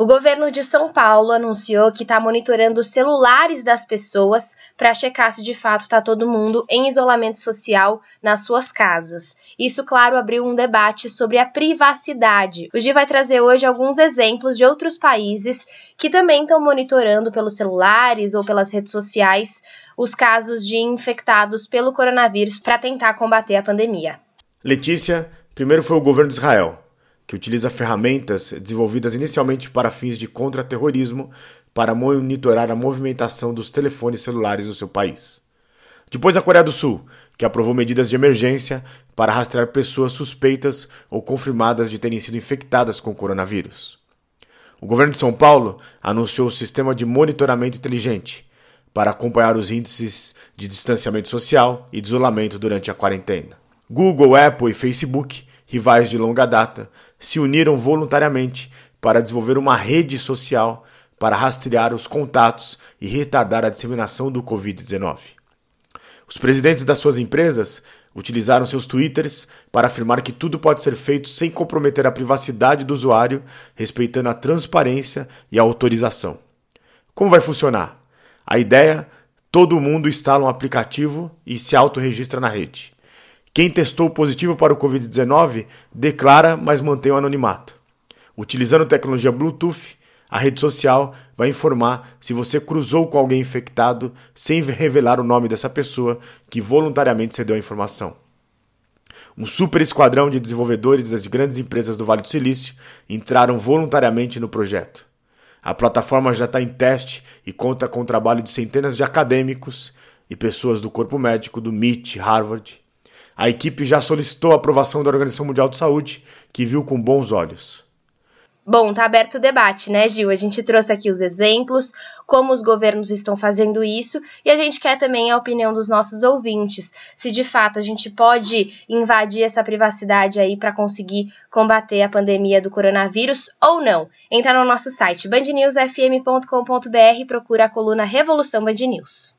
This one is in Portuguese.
O governo de São Paulo anunciou que está monitorando os celulares das pessoas para checar se de fato está todo mundo em isolamento social nas suas casas. Isso, claro, abriu um debate sobre a privacidade. O Gi vai trazer hoje alguns exemplos de outros países que também estão monitorando pelos celulares ou pelas redes sociais os casos de infectados pelo coronavírus para tentar combater a pandemia. Letícia, primeiro foi o governo de Israel que utiliza ferramentas desenvolvidas inicialmente para fins de contra-terrorismo para monitorar a movimentação dos telefones celulares no seu país. Depois a Coreia do Sul, que aprovou medidas de emergência para rastrear pessoas suspeitas ou confirmadas de terem sido infectadas com coronavírus. O governo de São Paulo anunciou o sistema de monitoramento inteligente para acompanhar os índices de distanciamento social e de isolamento durante a quarentena. Google, Apple e Facebook rivais de longa data, se uniram voluntariamente para desenvolver uma rede social para rastrear os contatos e retardar a disseminação do Covid-19. Os presidentes das suas empresas utilizaram seus twitters para afirmar que tudo pode ser feito sem comprometer a privacidade do usuário, respeitando a transparência e a autorização. Como vai funcionar? A ideia: todo mundo instala um aplicativo e se autorregistra na rede. Quem testou positivo para o Covid-19 declara, mas mantém o anonimato. Utilizando tecnologia Bluetooth, a rede social vai informar se você cruzou com alguém infectado sem revelar o nome dessa pessoa que voluntariamente cedeu a informação. Um super esquadrão de desenvolvedores das grandes empresas do Vale do Silício entraram voluntariamente no projeto. A plataforma já está em teste e conta com o trabalho de centenas de acadêmicos e pessoas do corpo médico do MIT, Harvard a equipe já solicitou a aprovação da Organização Mundial de Saúde, que viu com bons olhos. Bom, tá aberto o debate, né, Gil? A gente trouxe aqui os exemplos, como os governos estão fazendo isso, e a gente quer também a opinião dos nossos ouvintes, se de fato a gente pode invadir essa privacidade aí para conseguir combater a pandemia do coronavírus ou não. Entra no nosso site bandnewsfm.com.br e procura a coluna Revolução Band News.